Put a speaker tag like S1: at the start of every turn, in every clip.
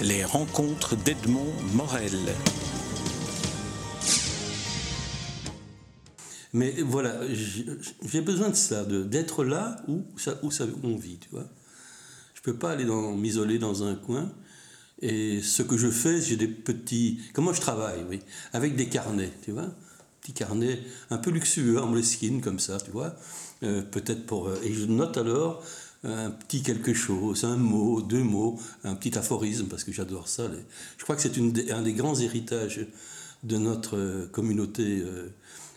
S1: Les rencontres d'Edmond Morel.
S2: Mais voilà, j'ai besoin de ça, d'être là où, ça, où, on vit, tu vois. Je peux pas aller m'isoler dans un coin. Et ce que je fais, j'ai des petits... Comment je travaille, oui Avec des carnets, tu vois Petit carnet un peu luxueux, en moleskine, comme ça, tu vois euh, Peut-être pour... Euh, et je note alors un petit quelque chose, un mot, deux mots, un petit aphorisme, parce que j'adore ça. Je crois que c'est un des grands héritages de notre euh, communauté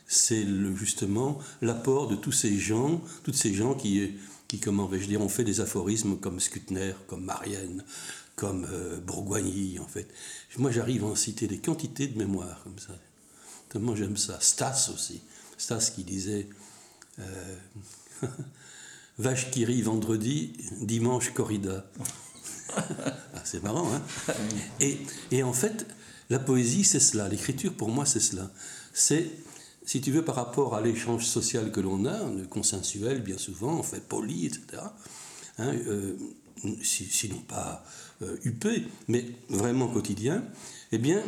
S2: c'est justement l'apport de tous ces gens, toutes ces gens qui, qui comment vais-je dire, ont fait des aphorismes comme Skutner, comme Marianne, comme euh, Bourgoigny, en fait. Moi, j'arrive à en citer des quantités de mémoires comme ça. Tellement j'aime ça. Stas aussi. Stas qui disait euh, Vache qui rit vendredi, dimanche corrida. Ah, c'est marrant, hein et, et en fait, la poésie, c'est cela. L'écriture, pour moi, c'est cela. C'est si tu veux, par rapport à l'échange social que l'on a, consensuel bien souvent, en fait poli, etc., hein, euh, sinon pas euh, huppé, mais vraiment quotidien, eh bien,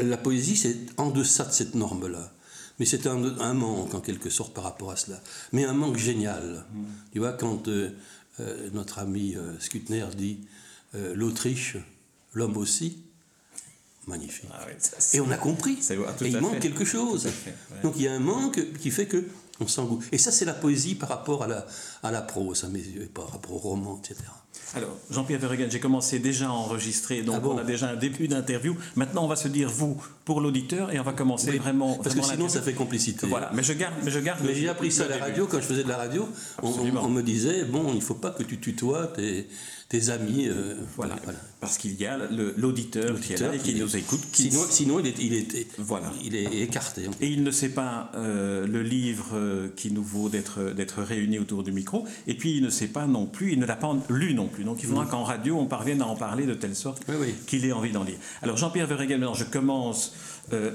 S2: la poésie, c'est en deçà de cette norme-là. Mais c'est un, manque, en quelque sorte, par rapport à cela. Mais un manque génial. Mmh. Tu vois, quand euh, notre ami Skutner dit l'Autriche, l'homme aussi, Magnifique. Ah et on a compris. et il manque quelque chose. Donc il y a un manque qui fait que on s'en Et ça, c'est la poésie par rapport à la, à la prose, à mes yeux, par rapport au roman, etc.
S1: Alors, Jean-Pierre Verregen, j'ai commencé déjà à enregistrer, donc ah on a déjà un début d'interview. Maintenant, on va se dire vous pour l'auditeur et on va commencer vraiment.
S2: Parce que sinon, ça fait complicité.
S1: Voilà, mais je garde. Mais, je garde
S2: mais j'ai appris ça à la radio, quand je faisais de la radio, on, on, me disait bon, il ne faut pas que tu tutoies tes, tes amis. Euh,
S1: voilà. Parce qu'il y a l'auditeur qui est là et qui nous écoute.
S2: sinon, il, est, il, est, voilà. il est écarté.
S1: Et il ne sait pas euh, le livre euh, qui nous vaut d'être réunis autour du micro. Et puis, il ne sait pas non plus, il ne l'a pas lu non plus. Donc, il faudra mm. qu'en radio, on parvienne à en parler de telle sorte qu'il ait envie d'en lire. Alors, Jean-Pierre maintenant, je commence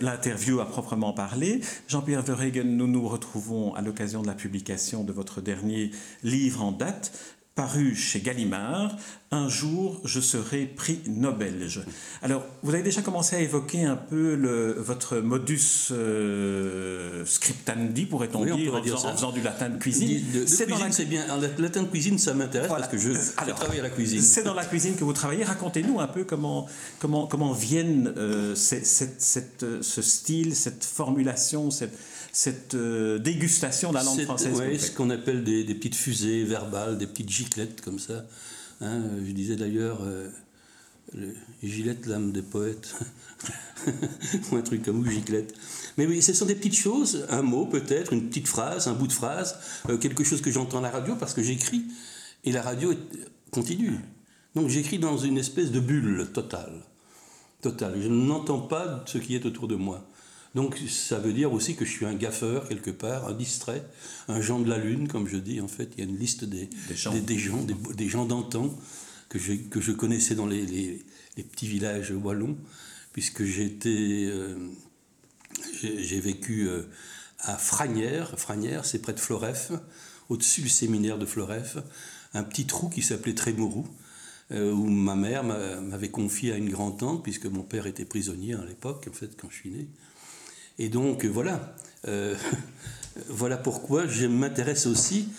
S1: l'interview à proprement parler. Jean-Pierre Verregen, nous nous retrouvons à l'occasion de la publication de votre dernier livre en date, paru chez Gallimard, Un jour je serai prix Nobel. Alors, vous avez déjà commencé à évoquer un peu le, votre modus euh, scriptandi, pourrait-on dire, en, faisant, du latin de cuisine.
S2: c'est bien. Le latin de cuisine, ça m'intéresse parce que je, travaille à la cuisine.
S1: C'est dans la cuisine que vous travaillez. Racontez-nous un peu comment, comment, comment viennent euh, ce style, cette formulation, cette cette euh, dégustation de la langue française
S2: Oui, ce qu'on appelle des, petites fusées verbales, des petites giclettes comme ça. Hein, je disais d'ailleurs, euh, gilette, l'âme des poètes, ou un truc comme ou giclette. Mais oui, ce sont des petites choses, un mot peut-être, une petite phrase, un bout de phrase, euh, quelque chose que j'entends à la radio parce que j'écris. Et la radio continue. Donc j'écris dans une espèce de bulle totale. Totale. Je n'entends pas ce qui est autour de moi. Donc ça veut dire aussi que je suis un gaffeur quelque part, un distrait, un Jean de la Lune, comme je dis. En fait, il y a une liste des, des gens, des, gens d'antan que je, que je connaissais dans les, les, petits villages wallons, puisque j'ai euh, j'ai vécu euh, à Franières. Franières, c'est près de Floref, au-dessus du séminaire de Floref, un petit trou qui s'appelait Trémourou, euh, où ma mère m'avait confié à une grand-tante, puisque mon père était prisonnier à l'époque, en fait, quand je suis né. Et donc voilà, euh, voilà pourquoi je m'intéresse aussi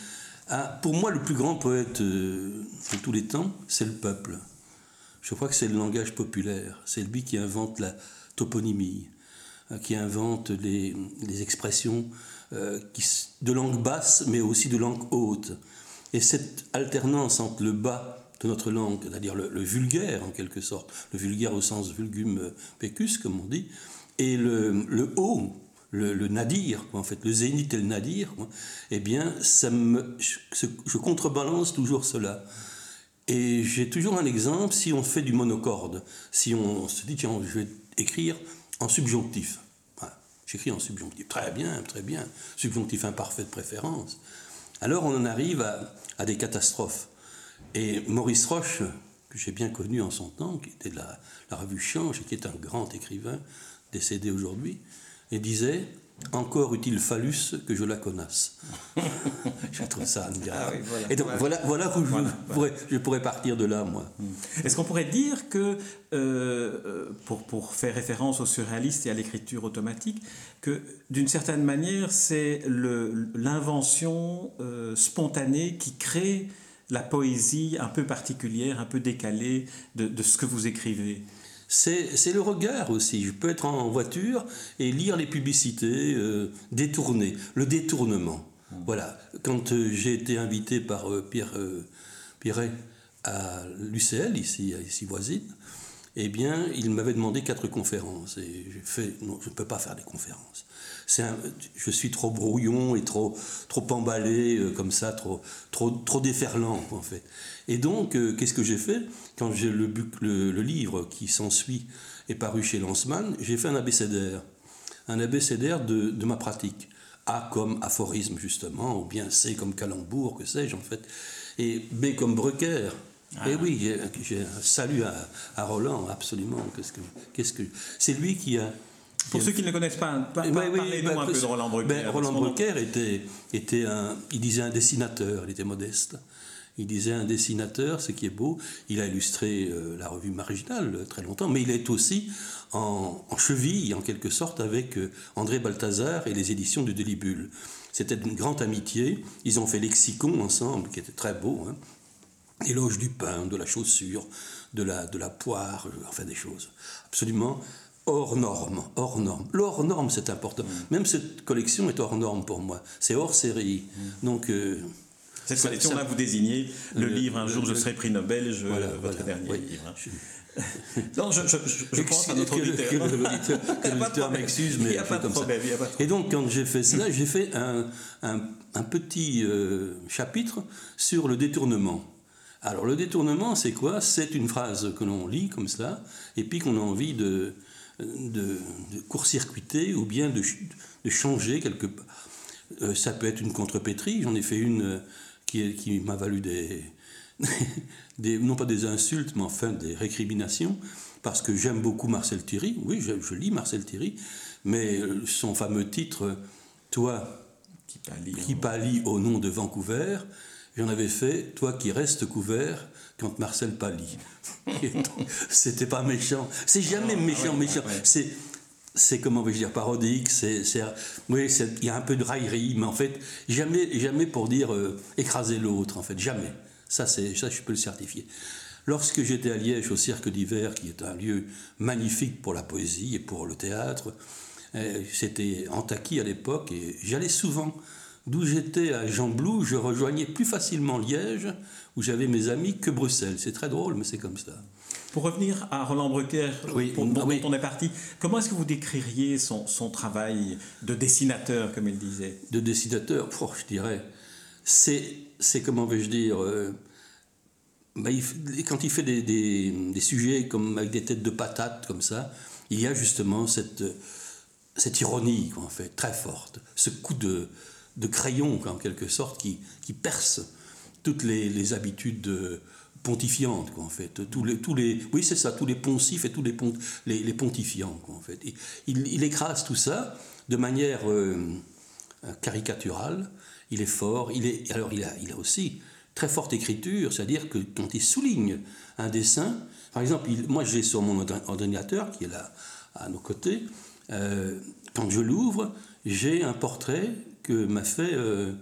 S2: à, pour moi, le plus grand poète euh, de tous les temps, c'est le peuple. Je crois que c'est le langage populaire, c'est lui qui invente la toponymie, euh, qui invente les, expressions de langue basse, mais aussi de langue haute. Et cette alternance entre le bas de notre langue, c'est-à-dire le, le, vulgaire en quelque sorte, le vulgaire au sens vulgum pecus, comme on dit, et le, haut, le, nadir, en fait, le zénith et le nadir, eh bien, ça me, je, contrebalance toujours cela. Et j'ai toujours un exemple, si on fait du monocorde, si on se dit, tiens, je vais écrire en subjonctif. J'écris en subjonctif. Très bien, très bien. Subjonctif imparfait de préférence. Alors on en arrive à, des catastrophes. Et Maurice Roche, que j'ai bien connu en son temps, qui était de la, la revue Change et qui est un grand écrivain, décédé aujourd'hui, et disait encore eût-il fallu que je la connaisse. je trouve ça admirable. Ah voilà, Et donc voilà, voilà, où je, Pourrais, je, pourrais, partir de là, moi. Hmm.
S1: Est-ce qu'on pourrait dire que, euh, pour, pour, faire référence au surréaliste et à l'écriture automatique, que d'une certaine manière, c'est l'invention euh, spontanée qui crée la poésie un peu particulière, un peu décalée de, de ce que vous écrivez?
S2: C'est le regard aussi. Je peux être en voiture et lire les publicités euh, détournées, le détournement. Voilà. Quand euh, j'ai été invité par euh, Pierre Pierret à l'UCL, ici, ici voisine, eh bien, il m'avait demandé quatre conférences. Et j'ai fait, non, je ne peux pas faire des conférences je suis trop brouillon et trop, trop emballé, euh, comme ça, trop, trop, trop déferlant, en fait. Et donc, euh, qu'est-ce que j'ai fait? Quand j'ai le, le, livre qui s'ensuit est paru chez Lanzmann, j'ai fait un abécédaire. Un abécédaire de, de ma pratique. A comme aphorisme, justement, ou bien C comme calembour, que sais-je, en fait. Et B comme Brucker. Ah. Et oui, j'ai un salut à, à Roland, absolument. Qu'est-ce que, qu'est-ce que, c'est lui qui a
S1: pour ceux qui ne le connaissent pas, parlez-nous un peu de Roland Brucker. Ben,
S2: Roland Brucker était, était un, il disait un dessinateur, il était modeste. Il disait un dessinateur, ce qui est beau. Il a illustré euh, la revue Marginale euh, très longtemps, mais il est aussi en, cheville, en quelque sorte, avec euh, André Balthazar et les éditions du Délibule. C'était une grande amitié. Ils ont fait Lexicon ensemble, qui était très beau. Hein. Éloge du pain, de la chaussure, de la, de la poire, enfin des choses absolument hors norme, hors norme. L'hors norme, c'est important. Mm. Même cette collection est hors norme pour moi. C'est hors série. Mm. Donc. Euh,
S1: cette collection-là, vous désignez le, livre Un jour je serai prix Nobel, je, votre dernier livre. Hein. non, je, je, pense à notre auditeur.
S2: Que, l'auditeur m'excuse, mais. Il n'y a, pas de problème. Et donc, quand j'ai fait cela, j'ai fait un, un, un petit euh, chapitre sur le détournement. Alors, le détournement, c'est quoi? C'est une phrase que l'on lit comme ça, et puis qu'on a envie de, de, court-circuiter ou bien de, de, changer quelque part. Euh, ça peut être une contrepétrie, j'en ai fait une euh, qui, qui m'a valu des, des, non pas des insultes, mais enfin des récriminations, parce que j'aime beaucoup Marcel Thierry, oui, je, lis Marcel Thierry, mais euh, son fameux titre, Toi qui pâlis au nom de Vancouver, j'en avais fait Toi qui restes couvert quand Marcel pâlit. C'était pas méchant. C'est jamais méchant, méchant. C'est c'est comment vais-je dire parodique, c'est, oui, il y a un peu de raillerie, mais en fait jamais, jamais pour dire euh, écraser l'autre, en fait jamais. Ça, c'est, ça, je peux le certifier. Lorsque j'étais à Liège au Cirque d'hiver, qui est un lieu magnifique pour la poésie et pour le théâtre, euh, c'était Antaki à l'époque, et j'allais souvent. D'où j'étais à Jean Blou, je rejoignais plus facilement Liège où j'avais mes amis que Bruxelles. C'est très drôle, mais c'est comme ça.
S1: Pour revenir à Roland Brucker, oui, pour, dont on est parti, comment est-ce que vous décririez son, son, travail de dessinateur, comme il disait?
S2: De dessinateur, je dirais, c'est, comment vais-je dire, euh, bah, quand il fait des, des, des, sujets comme avec des têtes de patates comme ça, il y a justement cette, cette ironie, en fait, très forte, ce coup de, de crayon, en quelque sorte, qui, qui perce toutes les, habitudes pontifiantes, quoi, en fait. Tous les, tous les, oui, c'est ça, tous les poncifs et tous les, pont, les, pontifiants, quoi, en fait. il, écrase tout ça de manière euh, caricaturale. Il est fort. Il est, alors, il a, il a aussi très forte écriture, c'est-à-dire que quand il souligne un dessin, par exemple, moi j'ai sur mon ordinateur, qui est là à nos côtés, euh, quand je l'ouvre, j'ai un portrait que m'a fait euh,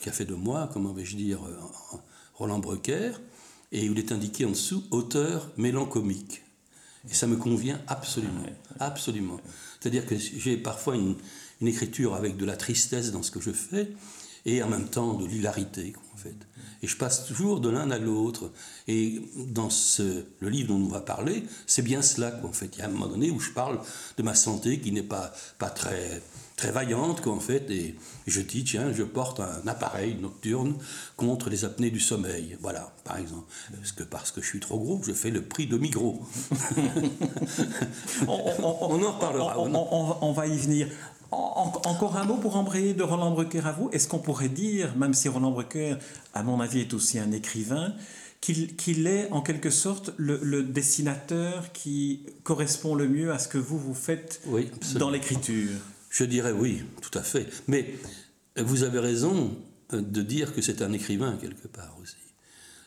S2: qui a fait de moi, comment vais-je dire, euh, Roland Brucker, et il est indiqué en dessous auteur mélancolique. Et ça me convient absolument, absolument. C'est-à-dire que j'ai parfois une, écriture avec de la tristesse dans ce que je fais, et en même temps de l'hilarité, en fait. Et je passe toujours de l'un à l'autre. Et dans ce, le livre dont on va parler, c'est bien cela, quoi, en fait. Il y a un moment donné où je parle de ma santé qui n'est pas, pas très très vaillante, qu'en fait, et je dis, tiens, je porte un appareil nocturne contre les apnées du sommeil. Voilà, par exemple. Parce que, parce que je suis trop gros, je fais le prix de Migros.
S1: on, en reparlera. On, va y venir. encore un mot pour embrayer de Roland Brucker à vous. Est-ce qu'on pourrait dire, même si Roland Brucker, à mon avis, est aussi un écrivain, qu'il est en quelque sorte le, dessinateur qui correspond le mieux à ce que vous vous faites dans l'écriture?
S2: Je dirais oui, tout à fait. Mais vous avez raison de dire que c'est un écrivain quelque part aussi.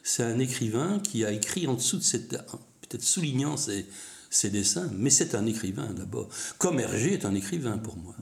S2: C'est un écrivain qui a écrit en dessous de cette... peut-être soulignant ses, dessins, mais c'est un écrivain d'abord. Comme Hergé est un écrivain pour moi.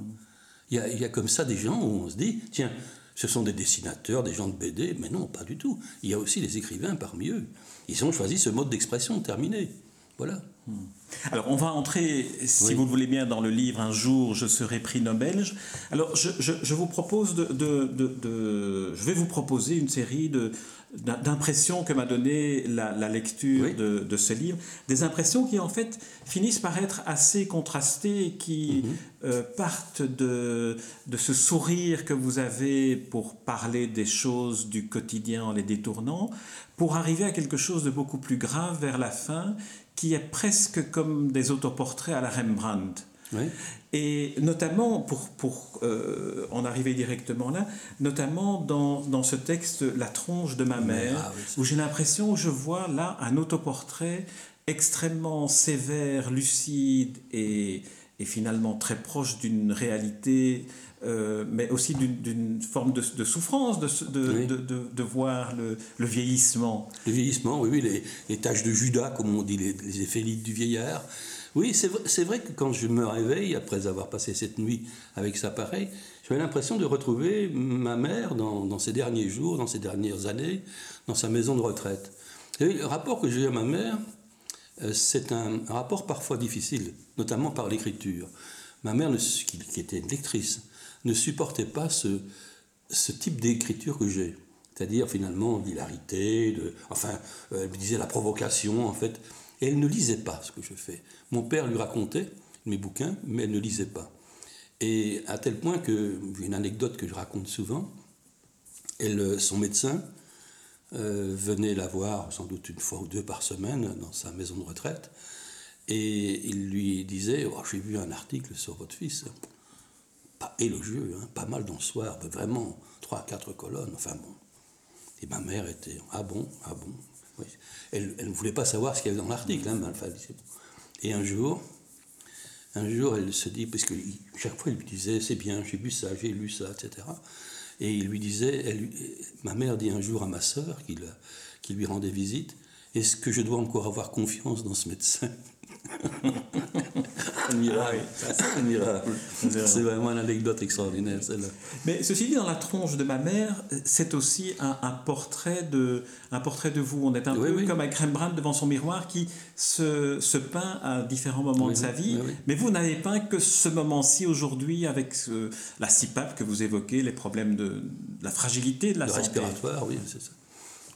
S2: Il y, a, il y, a, comme ça des gens où on se dit, tiens, ce sont des dessinateurs, des gens de BD, mais non, pas du tout. Il y a aussi des écrivains parmi eux. Ils ont choisi ce mode d'expression terminé. Voilà.
S1: Hmm. Alors, on va entrer, si vous le voulez bien, dans le livre Un jour, je serai prix Nobel. Alors, je, je, je vous propose de, de, de, Je vais vous proposer une série de, d'impressions que m'a donné la, lecture de, de, ce livre, des impressions qui en fait finissent par être assez contrastées qui mhm. euh, partent de, de ce sourire que vous avez pour parler des choses du quotidien en les détournant, pour arriver à quelque chose de beaucoup plus grave vers la fin, qui est presque comme des autoportraits à la Rembrandt. Et notamment, pour, pour euh, en arriver directement là, notamment dans, dans, ce texte La tronche de ma mère, ah où j'ai l'impression où je vois là un autoportrait extrêmement sévère, lucide et, et finalement très proche d'une réalité, euh, mais aussi d'une forme de, de, souffrance de, de, de voir le, le, vieillissement.
S2: Le vieillissement, oui, oui les, les, tâches de Judas, comme on dit, les, les effets du vieillard. Oui, c'est vrai, que quand je me réveille, après avoir passé cette nuit avec ça pareil, j'ai l'impression de retrouver ma mère dans, dans, ses derniers jours, dans ses dernières années, dans sa maison de retraite. Et le rapport que j'ai à ma mère, euh, c'est un, rapport parfois difficile, notamment par l'écriture. Ma mère, qui, qui, était une lectrice, ne supportait pas ce, ce type d'écriture que j'ai. C'est-à-dire finalement l'hilarité, enfin, euh, elle me disait la provocation, en fait. Et elle ne lisait pas ce que je fais. Mon père lui racontait mes bouquins, mais elle ne lisait pas. Et à tel point que, une anecdote que je raconte souvent, elle, son médecin euh, venait la voir sans doute une fois ou deux par semaine dans sa maison de retraite, et il lui disait oh, J'ai vu un article sur votre fils, pas élogieux, hein, pas mal dans le soir, mais vraiment trois, quatre colonnes, enfin bon. Et ma mère était Ah bon, ah bon, elle, ne voulait pas savoir ce qu'il y avait dans l'article, hein, Et un jour, un jour, elle se dit, parce que chaque fois, il lui disait, c'est bien, j'ai vu ça, j'ai lu ça, etc. Et il lui disait, elle, ma mère dit un jour à ma sœur, qui lui rendait visite, est-ce que je dois encore avoir confiance dans ce médecin? admirable. Ah c'est vraiment une anecdote extraordinaire, celle-là.
S1: Mais ceci dit, dans la tronche de ma mère, c'est aussi un, portrait de, un portrait de vous. On est un peu comme un Rembrandt devant son miroir qui se, se peint à différents moments de sa vie. Mais vous n'avez peint que ce moment-ci aujourd'hui avec la CIPAP que vous évoquez, les problèmes de, la fragilité de la santé.
S2: respiratoire, oui, c'est ça.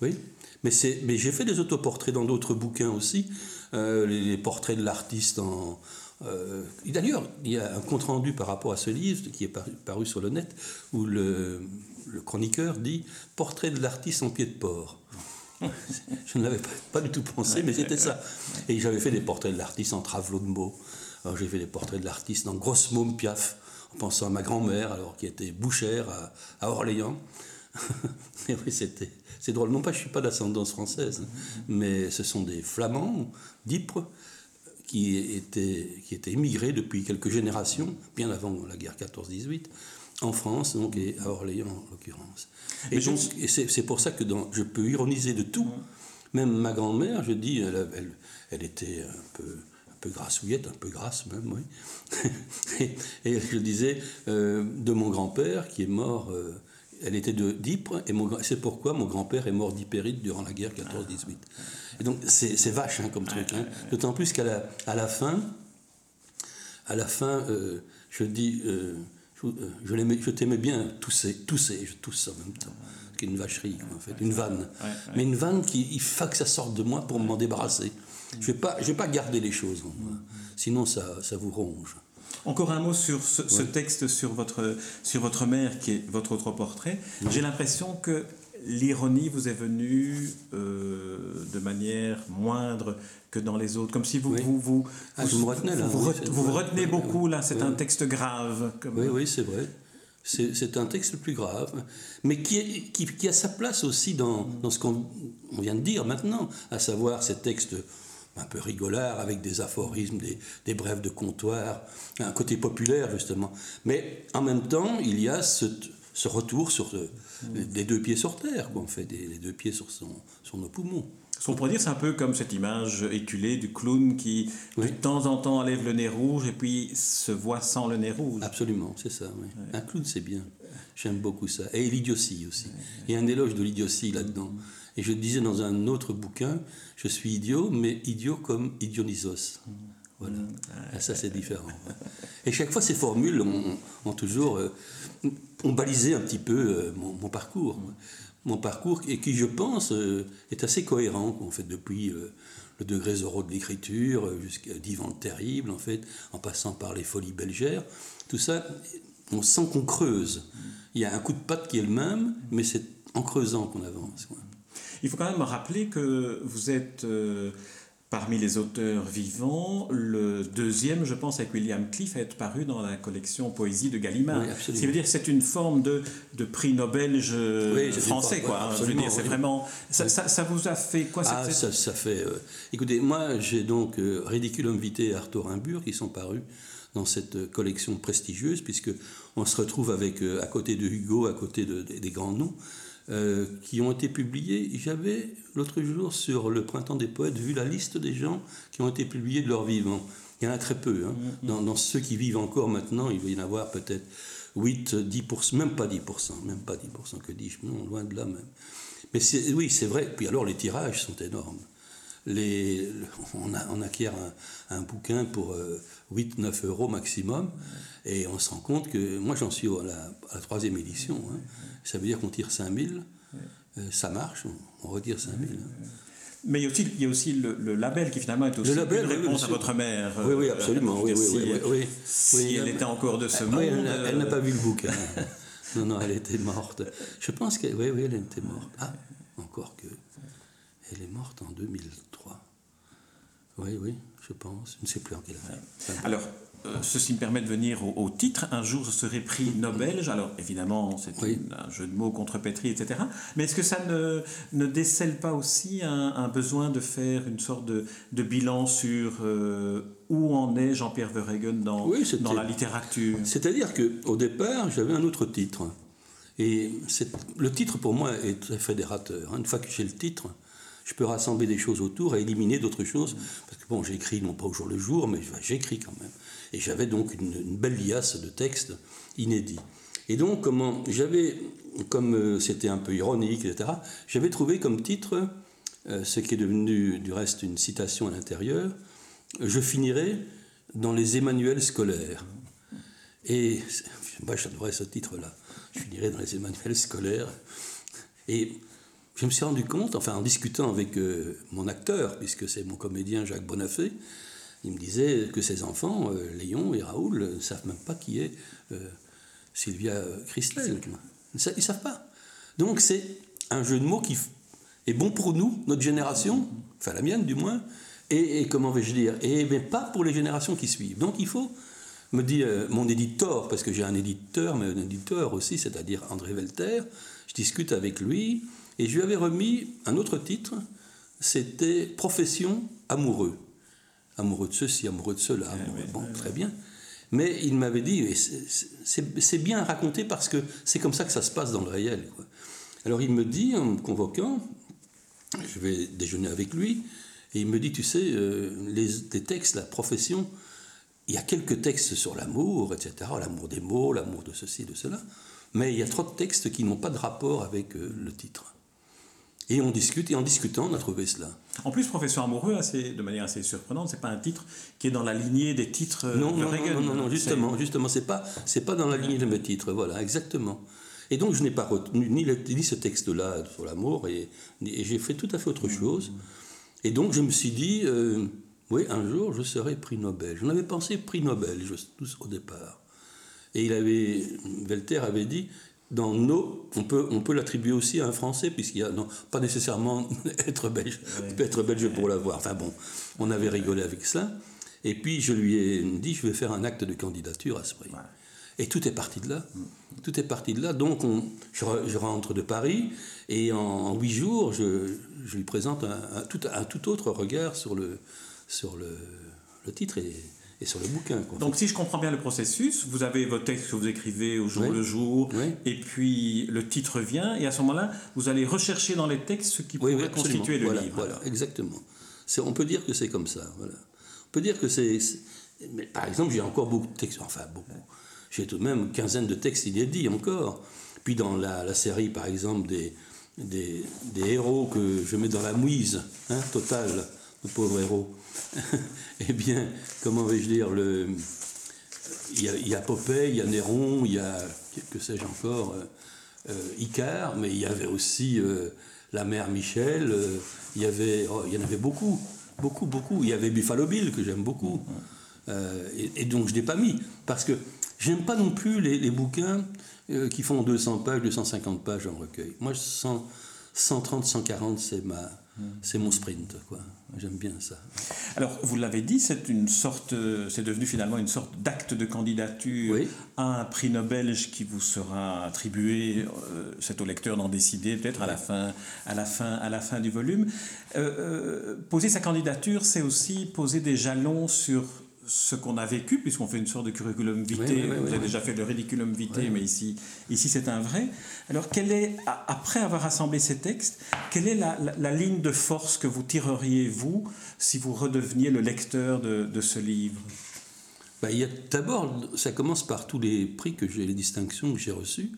S2: Oui. Mais, mais j'ai fait des autoportraits dans d'autres bouquins aussi, les, portraits de l'artiste en... Euh, D'ailleurs, il y a un compte-rendu par rapport à ce livre qui est paru, sur le net, où le, chroniqueur dit « Portrait de l'artiste en pied de porc ». Je ne l'avais pas, du tout pensé, mais c'était ça. Et j'avais fait des portraits de l'artiste en travelot de mots. J'ai fait des portraits de l'artiste en grosse môme piaf, en pensant à ma grand-mère, alors qui était bouchère à Orléans. et oui, c'était c'est drôle, non pas je ne suis pas d'ascendance française, mais ce sont des Flamands, d'Ypres, qui étaient, qui étaient immigrés depuis quelques générations, bien avant la guerre 14-18, en France, donc, et à Orléans en l'occurrence. Et, c'est pour ça que dans, je peux ironiser de tout. Même ma grand-mère, je dis, elle, elle, était un peu, un peu grassouillette, un peu grasse même, oui. et, je disais euh, de mon grand-père qui est mort euh, elle était de d'Ypres, et c'est pourquoi mon grand-père est mort d'hypérite durant la guerre 14-18. Et donc c'est vache hein, comme truc, hein. d'autant plus qu'à la, à la fin, à la fin, euh, je dis, euh, je, euh, je t'aimais bien tousser, tousser, je tousse en même temps, c'est une vacherie en fait, une vanne, mais une vanne qui, il faut que ça sorte de moi pour m'en débarrasser. Je vais pas, je vais pas garder les choses en moi, sinon ça, ça vous ronge.
S1: Encore un mot sur ce, texte sur votre, sur votre mère, qui est votre autre portrait. J'ai l'impression que l'ironie vous est venue euh, de manière moindre que dans les autres, comme si vous vous, vous,
S2: ah, vous, retenez, là,
S1: vous, vous, retenez beaucoup là, c'est un texte grave.
S2: Comme... Oui, oui, c'est vrai. C'est un texte plus grave, mais qui, est, qui, qui, a sa place aussi dans, dans ce qu'on vient de dire maintenant, à savoir ces textes un peu rigolard, avec des aphorismes, des, brèves de comptoir, un côté populaire justement. Mais en même temps, il y a ce, retour sur les deux pieds sur terre, quoi, en fait, les deux pieds sur, son, sur nos poumons.
S1: Ce qu'on pourrait dire, c'est un peu comme cette image éculée du clown qui, de temps en temps, enlève le nez rouge et puis se voit sans le nez rouge.
S2: Absolument, c'est ça. Un clown, c'est bien. J'aime beaucoup ça. Et l'idiotie aussi. Il y a un éloge de l'idiotie là-dedans. Et je disais dans un autre bouquin, je suis idiot, mais idiot comme Idionysos. Voilà. Ah, ça, c'est différent. Et chaque fois, ces formules ont, toujours euh, ont balisé un petit peu euh, mon, parcours. Mon parcours, et qui, je pense, euh, est assez cohérent, en fait, depuis le degré zéro de l'écriture jusqu'à Divan le Terrible, en fait, en passant par les folies belgères. Tout ça, on sent qu'on creuse. Il y a un coup de patte qui est le même, mais c'est en creusant qu'on avance.
S1: Il faut quand même rappeler que vous êtes euh, parmi les auteurs vivants, le deuxième, je pense, avec William Cliff, à être paru dans la collection Poésie de Gallimard. Oui, Ce qui veut dire que c'est une forme de, de prix Nobel français, quoi. je veux dire, c'est vraiment. Ça, ça, vous a fait quoi
S2: ah, ça, ça, fait. Euh, écoutez, moi, j'ai donc euh, Ridiculum Vitae et Arthur Imbur qui sont parus dans cette collection prestigieuse, puisque on se retrouve avec, à côté de Hugo, à côté de, des grands noms, euh, qui ont été publiés. J'avais l'autre jour sur le Printemps des Poètes vu la liste des gens qui ont été publiés de leur vivant. Il y en a très peu. Hein. Mm, mm. Dans, ceux qui vivent encore maintenant, il va y en avoir peut-être 8, 10%, même pas 10%, même pas 10%, que dis-je, non, loin de là même. Mais oui, c'est vrai. Puis alors, les tirages sont énormes. Les, on, a, on, acquiert un, bouquin pour 8-9 euh, euros maximum, et on se rend compte que moi j'en suis à la, troisième édition. Hein ça veut dire qu'on tire 5000, euh, ça marche, on, retire 5000. Hein.
S1: Mais il y a aussi, il y a aussi le, label qui finalement est aussi une réponse à votre mère.
S2: Oui, oui, absolument. Oui, oui,
S1: si, elle était encore de ce monde.
S2: elle, n'a pas vu le bouquin. non, non, elle était morte. Je pense que. Oui, oui, elle était morte. Ah, encore que. Elle est morte en 2003. Oui, oui, je pense. Je ne sais plus en quelle année.
S1: Alors, euh, ceci me permet de venir au, titre. Un jour, je serai prix Nobel. Alors, évidemment, c'est un jeu de mots contre Petri, etc. Mais est-ce que ça ne, ne décèle pas aussi un, besoin de faire une sorte de, de bilan sur euh, où en est Jean-Pierre Verhegen dans, dans la littérature?
S2: C'est-à-dire qu'au départ, j'avais un autre titre. Et le titre, pour moi, est très fédérateur. Une fois que j'ai le titre, je peux rassembler des choses autour et éliminer d'autres choses. Parce que bon, j'écris non pas au jour le jour, mais j'écris quand même. Et j'avais donc une, belle liasse de textes inédits. Et donc, comment j'avais, comme euh, c'était un peu ironique, etc., j'avais trouvé comme titre, euh, ce qui est devenu du reste une citation à l'intérieur, Je finirai dans les Emmanuels scolaires. Et moi, j'adorais ce titre-là. Je finirai dans les Emmanuels scolaires. Et je me suis rendu compte, enfin en discutant avec euh, mon acteur, puisque c'est mon comédien Jacques Bonafé, il me disait que ses enfants, euh, Léon et Raoul, ne savent même pas qui est euh, Sylvia Christel. Ils ne savent pas. Donc c'est un jeu de mots qui est bon pour nous, notre génération, enfin la mienne du moins, et, comment vais-je dire, et mais pas pour les générations qui suivent. Donc il faut me dire, euh, mon éditeur, parce que j'ai un éditeur, mais un éditeur aussi, c'est-à-dire André Velter, je discute avec lui, et je lui avais remis un autre titre, c'était Profession amoureux amoureux de ceci, amoureux de cela. bon, très bien. Mais il m'avait dit, c'est bien raconté parce que c'est comme ça que ça se passe dans le réel. Alors il me dit, en me convoquant, je vais déjeuner avec lui, et il me dit, tu sais, euh, les, textes, la profession, il y a quelques textes sur l'amour, etc., l'amour des mots, l'amour de ceci, de cela, mais il y a trop de textes qui n'ont pas de rapport avec euh, le titre. Et on discute, et en discutant, on a trouvé cela.
S1: En plus, Professeur Amoureux, assez, de manière assez surprenante, c'est pas un titre qui est dans la lignée des titres euh,
S2: non,
S1: de
S2: non,
S1: Reagan.
S2: Non, non, non, justement, justement, c'est pas, c'est pas dans la lignée de mes titres, voilà, exactement. Et donc, je n'ai pas retenu ni, ni ce texte-là sur l'amour, et, j'ai fait tout à fait autre chose. Et donc, je me suis dit, euh, oui, un jour, je serai prix Nobel. J'en avais pensé prix Nobel, au départ. Et il avait, Velter avait dit, dans nos, on peut, on peut l'attribuer aussi à un Français, puisqu'il y a, non, pas nécessairement être belge, être belge pour l'avoir. Enfin bon, on avait rigolé avec ça. Et puis je lui ai dit, je vais faire un acte de candidature à ce prix. Et tout est parti de là. Tout est parti de là. Donc on, je, rentre de Paris et en huit jours, je, je lui présente un, tout, un, tout, autre regard sur le, sur le, le titre et, et sur le bouquin.
S1: Donc, si je comprends bien le processus, vous avez vos textes que vous écrivez au jour le jour, et puis le titre vient, et à ce moment-là, vous allez rechercher dans les textes ce qui pourrait constituer le livre.
S2: Voilà, exactement. On peut dire que c'est comme ça. Voilà. On peut dire que c'est. Par exemple, j'ai encore beaucoup de textes, enfin beaucoup. J'ai tout de même une quinzaine de textes inédits encore. Puis dans la, série, par exemple, des, des, des, héros que je mets dans la mouise hein, totale, le pauvre héros. eh bien, comment vais-je dire le... il, y a, il y a il y a Néron, il y a, que sais-je encore, euh, euh, Icare, mais il y avait aussi euh, la mère Michel, il, y avait, oh, il y en avait beaucoup, beaucoup, beaucoup. Il y avait Buffalo Bill, que j'aime beaucoup. Et, donc je ne l'ai pas mis, parce que j'aime pas non plus les, les bouquins qui font 200 pages, 250 pages en recueil. Moi, 130, 140, c'est ma c'est mon sprint, quoi. J'aime bien ça.
S1: Alors, vous l'avez dit, c'est une sorte, c'est devenu finalement une sorte d'acte de candidature à un prix Nobel qui vous sera attribué. Euh, c'est au lecteur d'en décider peut-être à la fin, à la fin, à la fin du volume. Euh, euh, poser sa candidature, c'est aussi poser des jalons sur ce qu'on a vécu, puisqu'on fait une sorte de curriculum vitae. Vous avez déjà fait le ridiculum vitae, mais ici, ici c'est un vrai. Alors, quelle est, après avoir assemblé ces textes, quelle est la, la, ligne de force que vous tireriez, vous, si vous redeveniez le lecteur de, de ce livre?
S2: Bah, D'abord, ça commence par tous les prix que j'ai, les distinctions que j'ai reçues.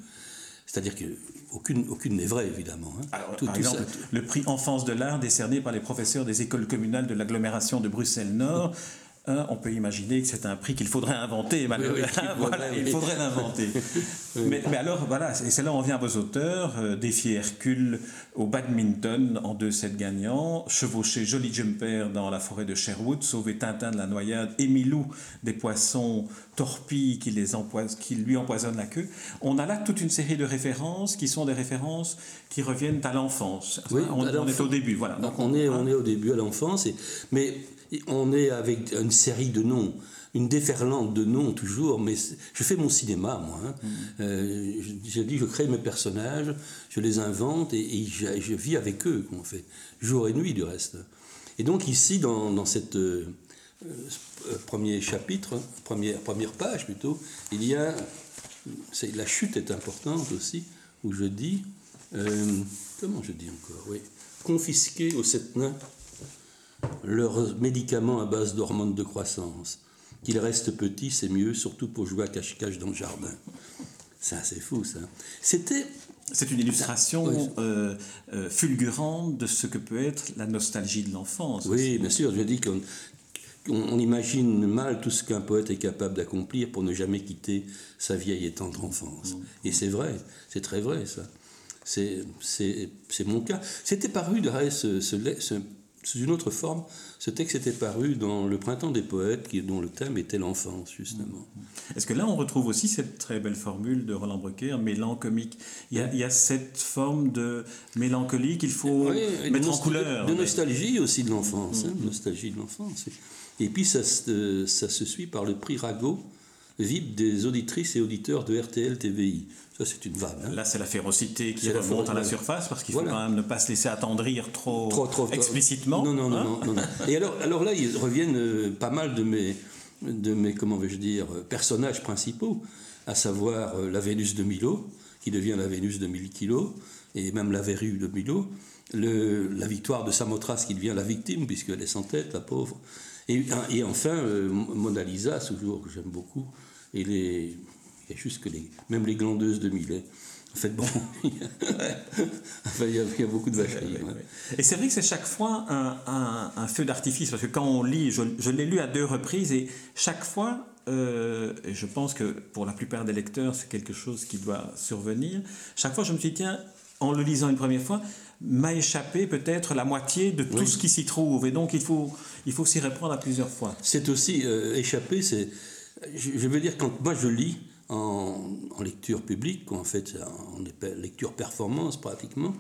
S2: C'est-à-dire qu'aucune aucune n'est vraie, évidemment.
S1: Hein. par exemple, le prix Enfance de l'art décerné par les professeurs des écoles communales de l'agglomération de Bruxelles-Nord on peut imaginer que c'est un prix qu'il faudrait inventer, voilà, il faudrait l'inventer. mais, alors, voilà, et c'est là où on vient à vos auteurs euh, défier Hercule au badminton en 2-7 gagnants, chevaucher Jolly Jumper dans la forêt de Sherwood, sauver Tintin de la noyade, Émilou des poissons torpilles qui, les qui lui empoisonnent la queue. On a là toute une série de références qui sont des références qui reviennent à l'enfance. on, est au début, voilà.
S2: Donc, on, est, on est au début à l'enfance, mais on est avec une série de noms, une déferlante de noms toujours, mais je fais mon cinéma, moi. Hein. Mm. Euh, je, dis, je crée mes personnages, je les invente et, je, vis avec eux, en fait, jour et nuit du reste. Et donc ici, dans, dans cette euh, euh, premier chapitre, première, première page plutôt, il y a, la chute est importante aussi, où je dis, comment je dis encore, oui, confisquer aux sept nains leurs médicaments à base d'hormones de croissance. Qu'ils restent petits, c'est mieux, surtout pour jouer à cache-cache dans le jardin. C'est assez fou, ça.
S1: C'était. C'est une illustration euh, euh, fulgurante de ce que peut être la nostalgie de l'enfance.
S2: Oui, bien sûr. Je dis qu'on on, imagine mal tout ce qu'un poète est capable d'accomplir pour ne jamais quitter sa vieille et tendre enfance. Mm. Et c'est vrai, c'est très vrai, ça. C'est mon cas. C'était paru, de ce, ce, sous une autre forme, ce texte était paru dans Le Printemps des poètes, dont le thème était l'enfance, justement.
S1: Est-ce que là, on retrouve aussi cette très belle formule de Roland Brucker, mélancomique il y, a, il y a cette forme de mélancolie qu'il faut mettre en couleur.
S2: De nostalgie aussi de l'enfance, hein, nostalgie de l'enfance. Et puis, ça, ça se suit par le prix Rago, VIP des auditrices et auditeurs de RTL TVI. Ça, c'est une vanne. Hein.
S1: Là, c'est la férocité qui remonte à la surface, parce qu'il faut quand même ne pas se laisser attendrir trop, trop, explicitement.
S2: Non, non, non, hein. non, non, Et alors, alors là, ils reviennent euh, pas mal de mes, de mes comment vais-je dire, personnages principaux, à savoir euh, la Vénus de Milo, qui devient la Vénus de 1000 kilos, et même la verrue de Milo, le, la victoire de Samothrace qui devient la victime, puisqu'elle est sans tête, la pauvre. Et, et enfin, euh, Mona Lisa, toujours que j'aime beaucoup, et les, il y a juste que les, même les glandeuses de Millet. En fait, bon, il, y a, beaucoup de vacheries.
S1: Et c'est vrai que c'est chaque fois un, un, feu d'artifice, parce que quand on lit, je, je l'ai lu à deux reprises, et chaque fois, euh, et je pense que pour la plupart des lecteurs, c'est quelque chose qui doit survenir, chaque fois je me suis dit, tiens, en le lisant une première fois, m'a échappé peut-être la moitié de tout ce qui s'y trouve, et donc il faut, il faut s'y reprendre à plusieurs fois.
S2: C'est aussi, euh, échapper, c'est, je, je veux dire, quand moi je lis, en, lecture publique, en fait, en lecture performance pratiquement,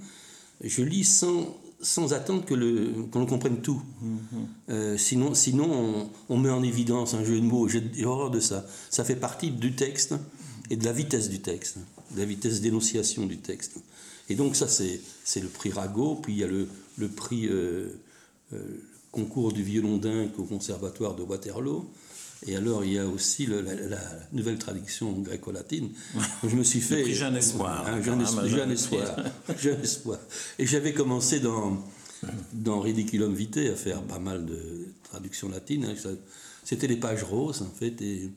S2: je lis sans, sans attendre que le, qu'on comprenne tout. Mm-hmm. Euh, sinon, sinon on, met en évidence un jeu de mots. J'ai horreur de ça. Ça fait partie du texte et de la vitesse du texte, de la vitesse d'énonciation du texte. Et donc ça, c'est le prix Rago, puis il y a le, le prix euh, euh, concours du violon dingue au conservatoire de Waterloo. Et alors, il y a aussi la, nouvelle traduction gréco-latine. Je me suis fait.
S1: jeune espoir.
S2: Un jeune, espoir. jeune espoir. Et j'avais commencé dans, dans Ridiculum Vitae à faire pas mal de traductions latines. Hein. C'était les pages roses, en fait. Et,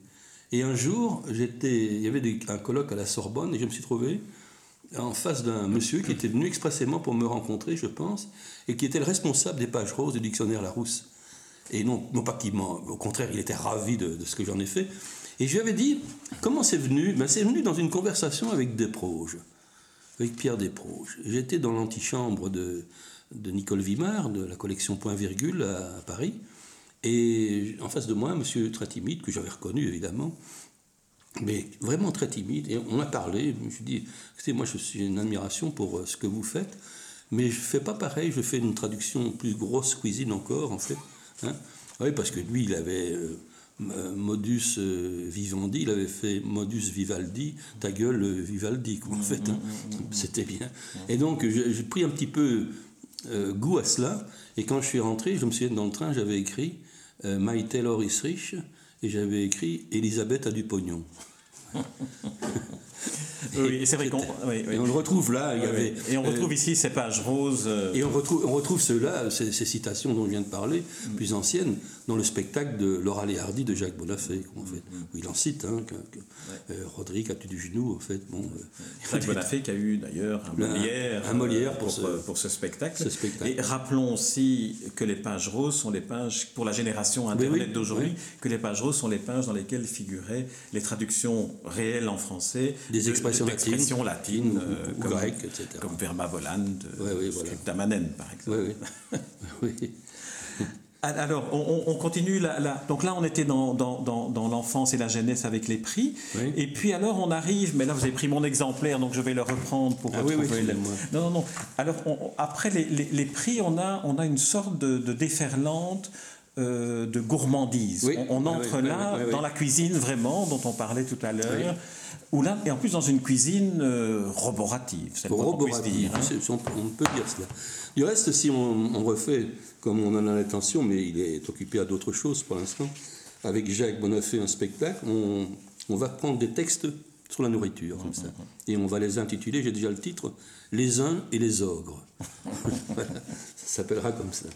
S2: et un jour, il y avait un colloque à la Sorbonne et je me suis trouvé en face d'un monsieur qui était venu expressément pour me rencontrer, je pense, et qui était le responsable des pages roses du dictionnaire Larousse. Et non, non pas qu'il au contraire, il était ravi de, ce que j'en ai fait. Et je lui avais dit, comment c'est venu? Ben, C'est venu dans une conversation avec Desproges, avec Pierre Desproges. J'étais dans l'antichambre de, de Nicole Vimard, de la collection Point Virgule à, Paris. Et en face de moi, un monsieur très timide, que j'avais reconnu évidemment, mais vraiment très timide. Et on a parlé. Je me suis dit, écoutez, moi je suis une admiration pour euh, ce que vous faites, mais je ne fais pas pareil. Je fais une traduction plus grosse cuisine encore, en fait. Hein. oui, parce que lui, il avait euh, modus euh, vivendi, il avait fait modus vivaldi, ta gueule Vivaldi, quoi, en fait. Hein. C'était bien. Et donc, j'ai pris un petit peu goût à cela. Et quand je suis rentré, je me souviens dans le train, j'avais écrit My Taylor is rich et j'avais écrit Elisabeth a du pognon.
S1: oui, c'est vrai qu'on
S2: on le retrouve là. Il y avait,
S1: et on retrouve euh, ici ces pages roses. Euh,
S2: et on retrouve, on retrouve ceux-là, ces, citations dont je viens de parler, mm. plus anciennes, dans le spectacle de Laura Léhardy de Jacques Bonafé, en fait, mm. où il en cite. Hein, que, euh, Roderick a-tu du genou, en fait. Bon,
S1: Jacques Bonafé qui a eu d'ailleurs un Molière,
S2: un, Molière pour,
S1: ce, pour, ce, spectacle. Et rappelons aussi que les pages roses sont les pages, pour la génération Internet d'aujourd'hui, que les pages roses sont les pages dans lesquelles figuraient les traductions réelles en français
S2: des expressions
S1: latines, latines
S2: euh,
S1: comme,
S2: grecques, etc.
S1: Comme verba volant, ouais, par exemple. oui. Alors, on, continue. La, donc là, on était dans, dans, l'enfance et la jeunesse avec les prix. Et puis alors, on arrive, mais là, vous avez pris mon exemplaire, donc je vais le reprendre pour
S2: ah, retrouver
S1: oui, Non, non, non. Alors, après les, les, prix, on a, on a une sorte de, de déferlante euh, de gourmandise. on, entre là dans la cuisine vraiment, dont on parlait tout à l'heure. Ou là, et en plus dans une cuisine euh, roborative,
S2: c'est roborative, hein. on, peut dire cela. Du reste, si on, refait, comme on en a l'intention, mais il est occupé à d'autres choses pour l'instant, avec Jacques Bonafé, un spectacle, on, va prendre des textes sur la nourriture, comme ça. Et on va les intituler, j'ai déjà le titre, Les uns et les ogres. ça s'appellera comme ça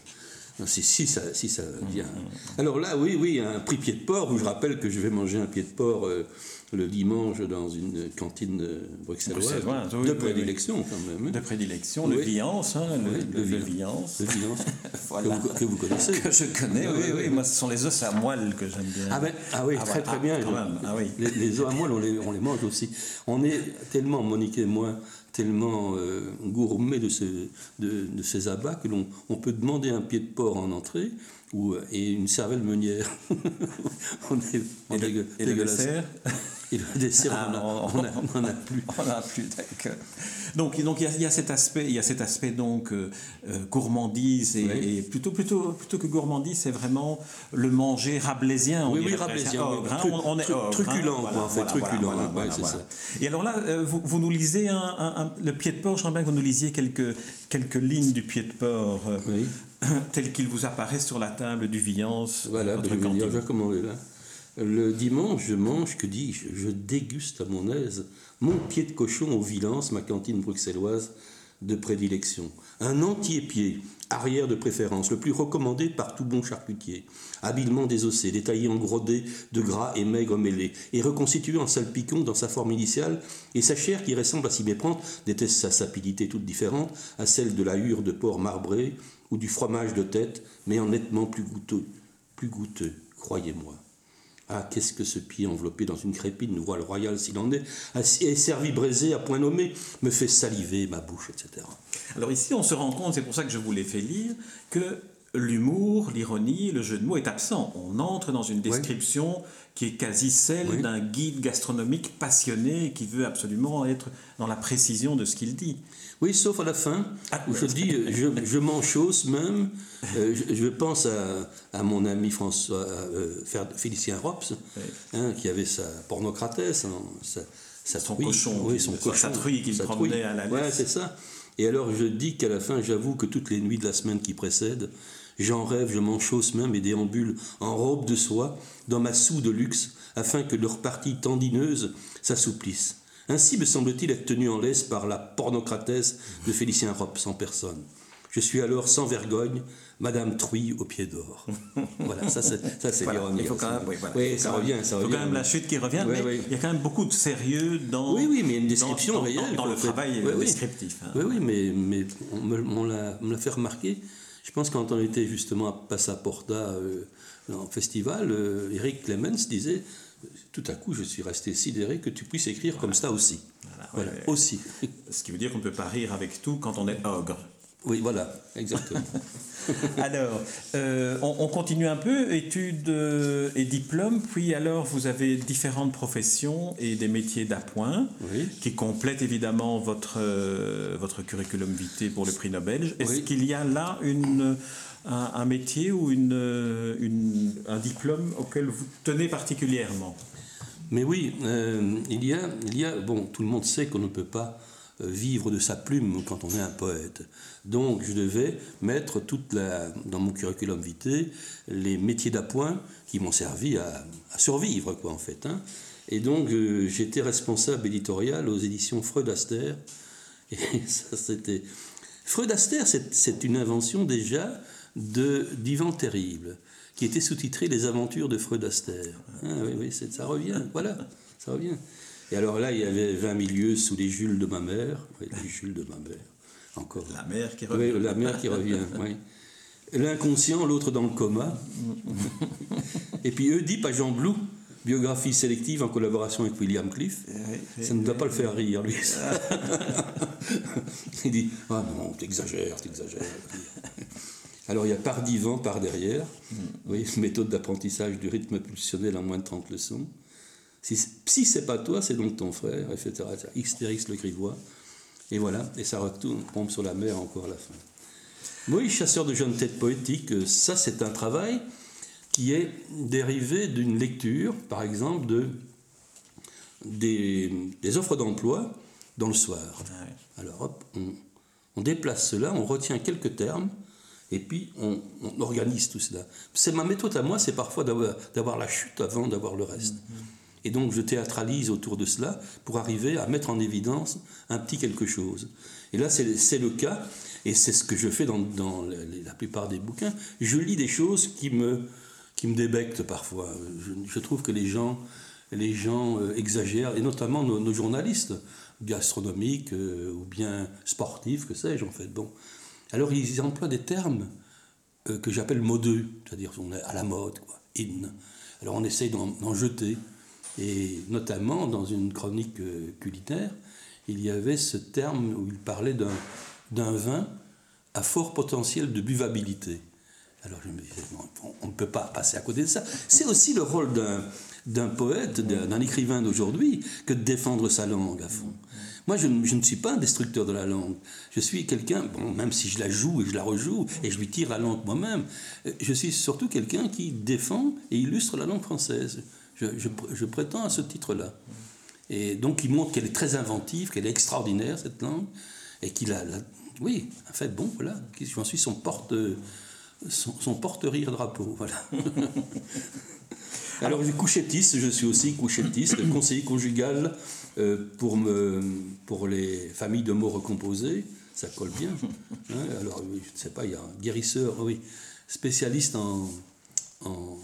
S2: si, si, ça, si ça vient. Alors là, oui, oui, un prix pied de porc, où je rappelle que je vais manger un pied de porc euh, le dimanche dans une cantine bruxelloise. de prédilection, quand même.
S1: Hein. De prédilection, le Viance, hein, le, le, Viance.
S2: Le Viance, que, vous, connaissez.
S1: Que je connais, oui, oui. Moi, ce sont les os à moelle que j'aime bien.
S2: Ah, ben, ah oui, ah très, très bien. Ah, oui. les, les, os à moelle, on les, on les mange aussi. On est tellement, Monique et moi, tellement euh, gourmet de, ce, de, de, ces abats que l'on on peut demander un pied de porc en entrée ou, et une cervelle meunière.
S1: on est, on et, et
S2: Et le dessert, ah, on n'en a, plus.
S1: On a plus, d'accord. Donc, donc il, y a, cet aspect, il y a cet aspect donc euh, euh, gourmandise et, plutôt, plutôt, plutôt que gourmandise, c'est vraiment le manger rabelaisien.
S2: oui, oui, rabelaisien. on, est truculent, quoi, en fait, truculent. ça.
S1: Et alors là, euh, vous, vous nous lisez un, le pied de porc. Je bien que vous nous lisiez quelques, quelques lignes du pied de porc. tel qu'il vous apparaît sur la table du Viance.
S2: Voilà, je vais commander là. Le dimanche, je mange, que dis-je, je déguste à mon aise mon pied de cochon au Villance, ma cantine bruxelloise de prédilection. Un entier pied, arrière de préférence, le plus recommandé par tout bon charcutier. Habilement désossé, détaillé en gros dés de gras et maigre mêlés, et reconstitué en salpicon dans sa forme initiale, et sa chair qui ressemble à s'y méprendre déteste sa sapidité toute différente à celle de la hure de porc marbré ou du fromage de tête, mais en nettement plus goûteux, plus goûteux, croyez-moi. Ah, qu'est-ce que ce pied enveloppé dans une crépine, nous voile royale s'il en est, et servi braisé à point nommé, me fait saliver ma bouche, etc.
S1: Alors ici, on se rend compte, c'est pour ça que je vous l'ai fait lire, que l'humour, l'ironie, le jeu de mots est absent. On entre dans une description qui est quasi celle d'un guide gastronomique passionné qui veut absolument être dans la précision de ce qu'il dit.
S2: Oui, sauf à la fin, ah, où je dis, je, je m'enchausse même, euh, je, pense à, mon ami François, euh, Félicien Rops, hein, qui avait sa pornocratesse, hein, sa
S1: son cochon,
S2: oui, son cochon,
S1: sa truie qu'il promenait à la laisse.
S2: Ouais, c'est ça. Et alors je dis qu'à la fin, j'avoue que toutes les nuits de la semaine qui précède, j'en rêve, je m'enchausse même et déambule en robe de soie dans ma soue de luxe afin que leur partie tendineuse s'assouplisse. Ainsi me semble-t-il être tenu en laisse par la pornocratesse de Félicien Rops en personne. Je suis alors sans vergogne, Madame Truy au pied d'or. voilà, ça c'est
S1: l'ironie. Il faut quand même,
S2: oui, ça revient, ça
S1: Il faut quand même la chute qui revient, mais il y a quand même beaucoup de sérieux dans.
S2: Oui, oui, mais une description
S1: dans,
S2: réelle.
S1: Dans, le travail descriptif.
S2: Hein. Oui, oui, mais, mais on me, l'a fait remarquer. Je pense quand on était justement à Passaporta euh, en festival, euh, Eric Clemens disait tout à coup, je suis resté sidéré que tu puisses écrire comme ça aussi. Voilà, aussi.
S1: Ce qui veut dire qu'on ne peut pas rire avec tout quand on est ogre.
S2: Oui, voilà, exactement.
S1: alors, euh, on, continue un peu, études euh, et diplômes, puis alors vous avez différentes professions et des métiers d'appoint qui complètent évidemment votre, euh, votre curriculum vitae pour le prix Nobel. Est-ce qu'il y a là une, un, métier ou une, une, un diplôme auquel vous tenez particulièrement?
S2: Mais oui, il, y a, il y a, bon, tout le monde sait qu'on ne peut pas vivre de sa plume quand on est un poète. Donc je devais mettre toute la, dans mon curriculum vitae les métiers d'appoint qui m'ont servi à, survivre, quoi, en fait. Hein. Et donc euh, j'étais responsable éditorial aux éditions Freud Aster. Et ça, c'était. Freud Aster, c'est une invention déjà d'Ivan Terrible, qui était sous-titré Les aventures de Freud Aster. Ah, oui, oui, ça revient, voilà, ça revient. Et alors là, il y avait 20 milieux sous les Jules de ma mère, les Jules de ma mère, encore.
S1: La mère qui revient.
S2: Oui, la mère qui revient, oui. L'inconscient, l'autre dans le coma. Et puis Oedipe à Jean Blou, biographie sélective en collaboration avec William Cliff. Ça ne doit pas le faire rire, lui. il dit Ah non, t'exagères, t'exagères. Alors il y a par divan, par derrière. Mm. Oui, méthode d'apprentissage du rythme pulsionnel en moins de 30 leçons. Si, si c'est pas toi, c'est donc ton frère, etc. Xtérix le grivois. Et voilà, et ça retourne, tombe sur la mer encore à la fin. Oui, chasseur de jeunes têtes poétiques, euh, ça c'est un travail qui est dérivé d'une lecture, par exemple, de, des, offres d'emploi dans le soir. Ah Alors hop, on, déplace cela, on retient quelques termes, et puis on, organise tout cela. C'est ma méthode à moi, c'est parfois d'avoir la chute avant d'avoir le reste. Mm-hmm. Et donc je théâtralise autour de cela pour arriver à mettre en évidence un petit quelque chose. Et là, c'est le cas, et c'est ce que je fais dans, la plupart des bouquins. Je lis des choses qui me, qui me débectent parfois. Je, trouve que les gens, les gens euh, exagèrent, et notamment nos, journalistes gastronomiques euh, ou bien sportifs, que sais-je en fait. Bon. Alors ils emploient des termes euh, que j'appelle modeux, c'est-à-dire on est à la mode, quoi, in. Alors on essaye d'en jeter. Et notamment, dans une chronique euh, culinaire, il y avait ce terme où il parlait d'un vin à fort potentiel de buvabilité. Alors je me disais, on ne peut pas passer à côté de ça. C'est aussi le rôle d'un poète, d'un écrivain d'aujourd'hui, que de défendre sa langue à fond. Moi, je, ne suis pas un destructeur de la langue. Je suis quelqu'un, bon, même si je la joue et je la rejoue et je lui tire la langue moi-même, euh, je suis surtout quelqu'un qui défend et illustre la langue française. Je, prétends à ce titre-là. Et donc, il montre qu'elle est très inventive, qu'elle est extraordinaire, cette langue, et qu'il a, Oui, en fait, bon, voilà, j'en suis son porte... Son, porte-rire drapeau, voilà. Alors, couchettiste, je suis aussi couchettiste, conseiller conjugal pour, me, pour les familles de mots recomposés, ça colle bien. Hein. alors, je ne sais pas, il y a un guérisseur, oui, spécialiste en, en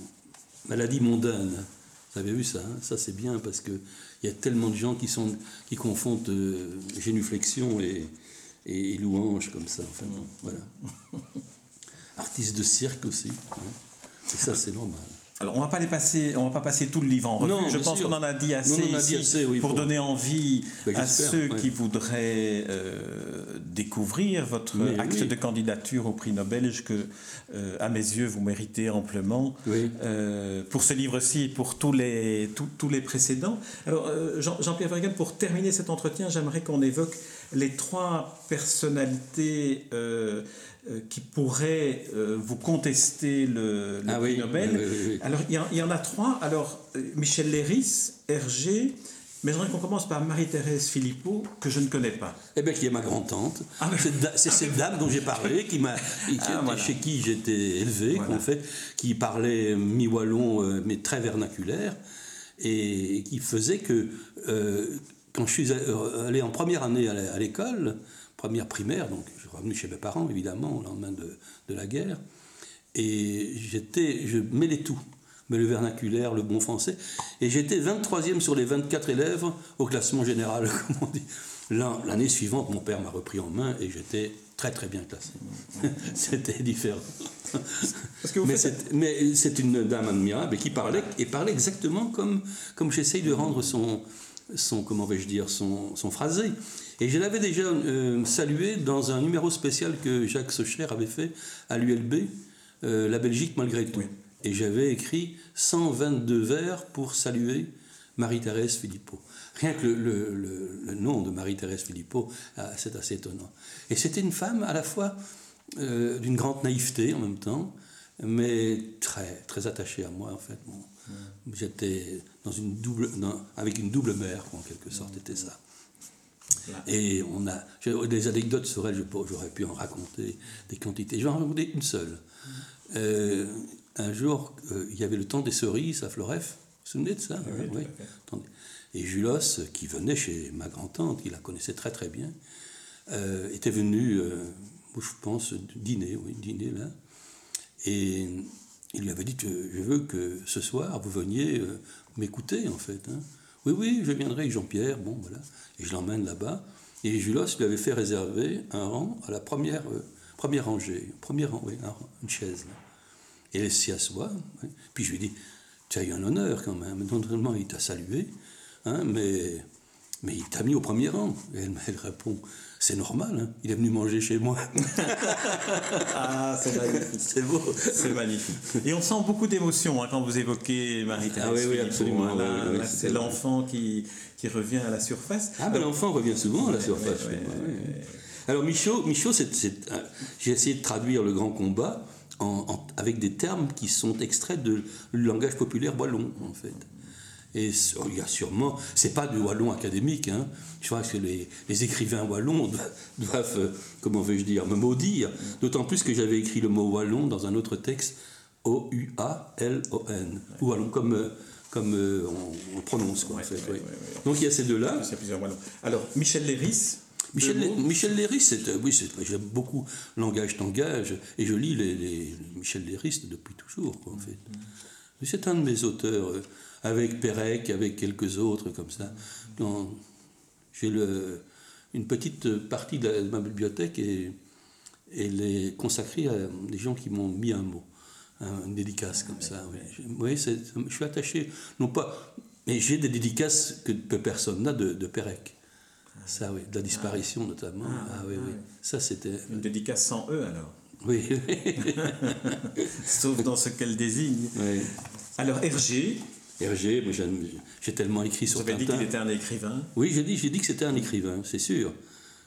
S2: maladies mondaines. Vous avez vu ça hein Ça, c'est bien parce qu'il y a tellement de gens qui, sont, qui confondent euh, génuflexion et, et, louange comme ça. Enfin, voilà. Artiste de cirque aussi. Hein. Et ça, c'est normal.
S1: Alors, on va pas les passer, on va pas passer tout le livre en revue. Je pense qu'on en a dit assez, ici pour, donner envie ben, à ceux qui voudraient euh, découvrir votre acte de candidature au prix Nobel, que, euh, à mes yeux, vous méritez amplement euh, pour ce livre-ci et pour tous les, tous, les précédents. Alors, Jean-Pierre Vergan, pour terminer cet entretien, j'aimerais qu'on évoque les trois personnalités euh, qui pourraient euh, vous contester le, ah prix Nobel. Alors, il y, en a trois. Alors, euh, Michel Léris, Hergé Mais j'aimerais qu'on commence par Marie-Thérèse Philippot, que je ne connais pas.
S2: Eh bien, qui est ma grand-tante. Ah, c'est cette dame dont j'ai parlé, qui m'a, ah, chez qui j'étais élevé, en fait, qui parlait mi-wallon, euh, mais très vernaculaire, et qui faisait que, euh, quand je suis euh, allé en première année à l'école, première primaire, donc je suis revenu chez mes parents, évidemment, au lendemain de, de la guerre, et j'étais, je mêlais tout mais le vernaculaire, le bon français. Et j'étais 23e sur les 24 élèves au classement général, comme on dit. L'année suivante, mon père m'a repris en main et j'étais très très bien classé. C'était différent. mais c'est une dame admirable et qui parlait, et parlait exactement comme, comme j'essaye de rendre son, son comment vais-je dire, son, son phrasé. Et je l'avais déjà euh, salué dans un numéro spécial que Jacques Socher avait fait à l'ULB, euh, La Belgique malgré tout et j'avais écrit 122 vers pour saluer Marie-Thérèse Philippot. Rien que le, nom de Marie-Thérèse Philippot, ah, c'est assez étonnant. Et c'était une femme à la fois euh, d'une grande naïveté en même temps, mais très, très attachée à moi en fait. J'étais dans une double, avec une double mère, en quelque sorte, c'était ça. Et on a des anecdotes sur elle, j'aurais pu en raconter des quantités. Je vais en raconter une seule. Euh, un jour, euh, il y avait le temps des cerises à Floref. Vous vous souvenez de ça? Oui, Et Julos, qui venait chez ma grand-tante, qui la connaissait très très bien, euh, était venu, je pense, dîner, oui, dîner là. Et il lui avait dit Je veux que ce soir, vous veniez m'écouter, en fait. Hein. Oui, oui, je viendrai avec Jean-Pierre, bon, voilà. Et je l'emmène là-bas. Et Julos lui avait fait réserver un rang à la première, première rangée, première, oui, une chaise. Là. Et elle s'y assoit. Puis je lui dis Tu as eu un honneur quand même. Non seulement il t'a salué, hein, mais, mais il t'a mis au premier rang. Et elle, répond C'est normal, hein, il est venu manger chez moi.
S1: ah, c'est magnifique. C'est beau. C'est magnifique. Et on sent beaucoup d'émotion hein, quand vous évoquez Marie-Thérèse.
S2: Ah oui, oui, absolument.
S1: c'est l'enfant qui, qui revient à la surface.
S2: Ah, mais l'enfant revient souvent à la surface. Alors, Michaud, Michaud euh, j'ai essayé de traduire le grand combat avec des termes qui sont extraits du langage populaire wallon, en fait. Et il y a sûrement, c'est pas du wallon académique, hein. je crois que les, écrivains wallons doivent, euh, comment vais-je dire, me maudire, d'autant plus que j'avais écrit le mot wallon dans un autre texte, O-U-A-L-O-N, ou wallon comme, euh, comme euh, on, prononce, quoi, en fait. Donc il y a ces deux-là.
S1: Alors, Michel Léris,
S2: Michel, Léris, euh, oui, j'aime beaucoup Langage Tangage, et je lis les, Michel Léris depuis toujours, en fait. C'est un de mes auteurs, avec Pérec, avec quelques autres, comme ça. J'ai une petite partie de, ma bibliothèque et elle est consacrée à des gens qui m'ont mis un mot, une dédicace comme ça. Oui, je suis attaché, non pas, mais j'ai des dédicaces que personne n'a de, de Pérec. Ça, oui, de la disparition notamment. Ah, ah oui, oui. Ça, c'était.
S1: Une dédicace sans E alors
S2: Oui.
S1: Sauf dans ce qu'elle désigne. Oui. Alors, Hergé.
S2: Hergé, j'ai tellement écrit sur
S1: Vous avez dit qu'il était un écrivain
S2: Oui, j'ai dit, dit que c'était un écrivain, c'est sûr.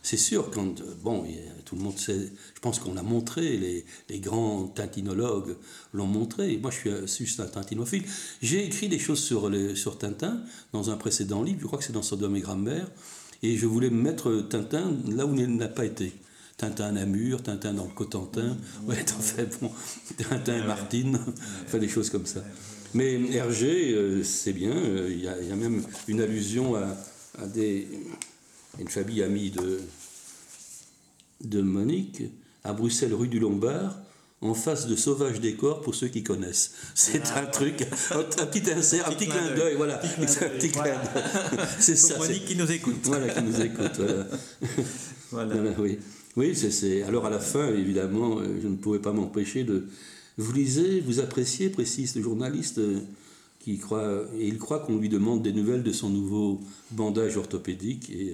S2: C'est sûr, quand, bon, tout le monde sait, je pense qu'on l'a montré, les, les, grands tintinologues l'ont montré. Moi, je suis juste un tintinophile. J'ai écrit des choses sur, les, sur Tintin dans un précédent livre, je crois que c'est dans Sodome et Grammaire. Et je voulais mettre Tintin là où il n'a pas été. Tintin à Namur, Tintin dans le Cotentin, ouais, en fait, bon, Tintin et Martine, enfin des choses comme ça. Mais Hergé, euh, c'est bien, euh, il y, a même une allusion à, des, une famille amie de, de Monique, à Bruxelles, rue du Lombard, en face de Sauvage Décor pour ceux qui connaissent. C'est un truc, un, petit insert, un petit clin d'œil, voilà. Un petit
S1: clin d'œil. C'est ça. Monique qui nous écoute.
S2: Voilà, qui nous écoute, voilà. voilà. oui, oui c'est. Alors à la fin, évidemment, euh, je ne pouvais pas m'empêcher de. Vous lisez, vous appréciez, précise le journaliste, euh, qui croit, et il croit qu'on lui demande des nouvelles de son nouveau bandage orthopédique. Et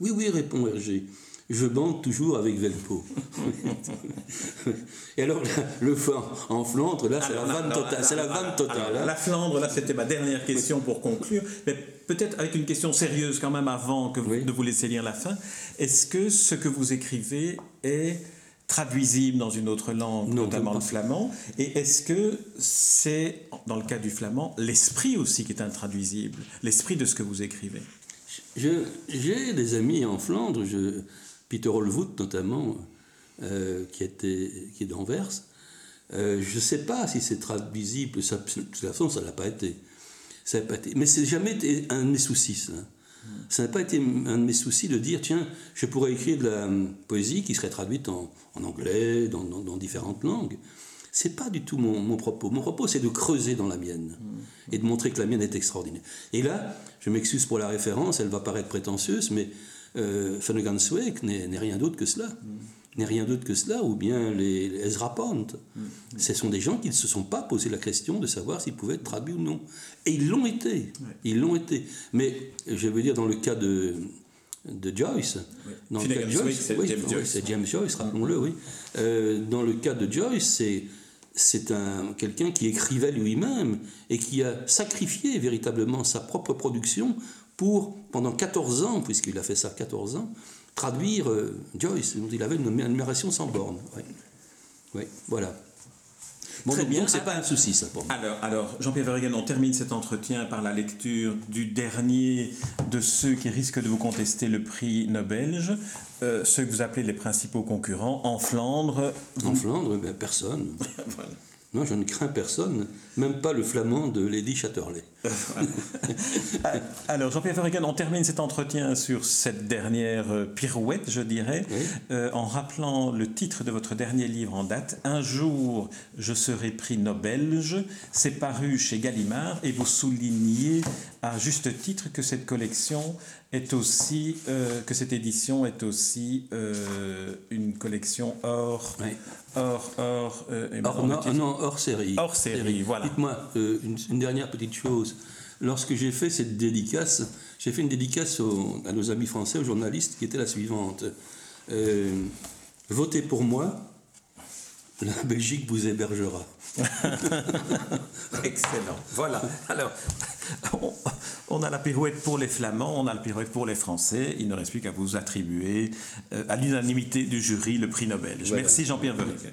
S2: Oui, oui, répond Hergé je bande toujours avec Velpo. et alors, le fort en Flandre, là, c'est la vanne totale. C'est la vanne totale.
S1: Hein. La Flandre, là, c'était ma dernière question pour conclure. Mais peut-être avec une question sérieuse quand même avant que vous, de vous laisser lire la fin. Est-ce que ce que vous écrivez est traduisible dans une autre langue, notamment le flamand Et est-ce que c'est, dans le cas du flamand, l'esprit aussi qui est intraduisible L'esprit de ce que vous écrivez?
S2: J'ai des amis en Flandre, je, Peter Olvoet notamment, euh, qui, était, qui est d'Anvers. Euh, je ne sais pas si c'est traduisible, ça, de toute façon ça ne l'a pas été. Ça pas été. Mais c'est jamais été un de mes soucis. Ça. Ça n'a pas été un de mes soucis de dire, tiens, je pourrais écrire de la poésie qui serait traduite en, anglais, dans, différentes langues. C'est pas du tout mon, propos. Mon propos, c'est de creuser dans la mienne et de montrer que la mienne est extraordinaire. Et là, je m'excuse pour la référence, elle va paraître prétentieuse, mais euh, Wake n'est rien d'autre que cela. N'est rien d'autre que cela, ou bien les, Ezra Pont. Ce sont des gens qui ne se sont pas posé la question de savoir s'ils pouvaient être traduits ou non. Et ils l'ont été. Ils l'ont été. Mais je veux dire, dans le cas de, de Joyce.
S1: Dans le cas de Joyce,
S2: c'est James, Joyce, rappelons-le, oui. Euh, dans le cas de Joyce, c'est c'est quelqu'un qui écrivait lui-même et qui a sacrifié véritablement sa propre production pour, pendant 14 ans, puisqu'il a fait ça 14 ans, traduire euh, Joyce, dont il avait une admiration sans borne. Oui, voilà.
S1: Bon, Très bien. c'est pas un souci, ça, pour moi. Alors, alors Jean-Pierre Verrigan, on termine cet entretien par la lecture du dernier de ceux qui risquent de vous contester le prix Nobel, euh, ceux que vous appelez les principaux concurrents, en Flandre.
S2: En Flandre, ben, personne. voilà. Non, je ne crains personne, même pas le flamand de Lady Chatterley.
S1: Alors, Jean-Pierre Verrigan, on termine cet entretien sur cette dernière euh, pirouette, je dirais, euh, en rappelant le titre de votre dernier livre en date, Un jour, je serai prix Nobel. C'est paru chez Gallimard et vous soulignez à juste titre que cette collection est aussi, euh, que cette édition est aussi euh, une collection hors, hors, hors,
S2: non, hors série.
S1: Hors série, voilà.
S2: Dites-moi une, dernière petite chose. Lorsque j'ai fait cette dédicace, j'ai fait une dédicace à nos amis français, aux journalistes, qui était la suivante. votez pour moi, la Belgique vous hébergera.
S1: Excellent. Voilà. Alors, on, a la pirouette pour les Flamands, on a la pirouette pour les Français. Il ne reste plus qu'à vous attribuer, euh, à l'unanimité du jury, le prix Nobel. Merci Jean-Pierre Verrigen.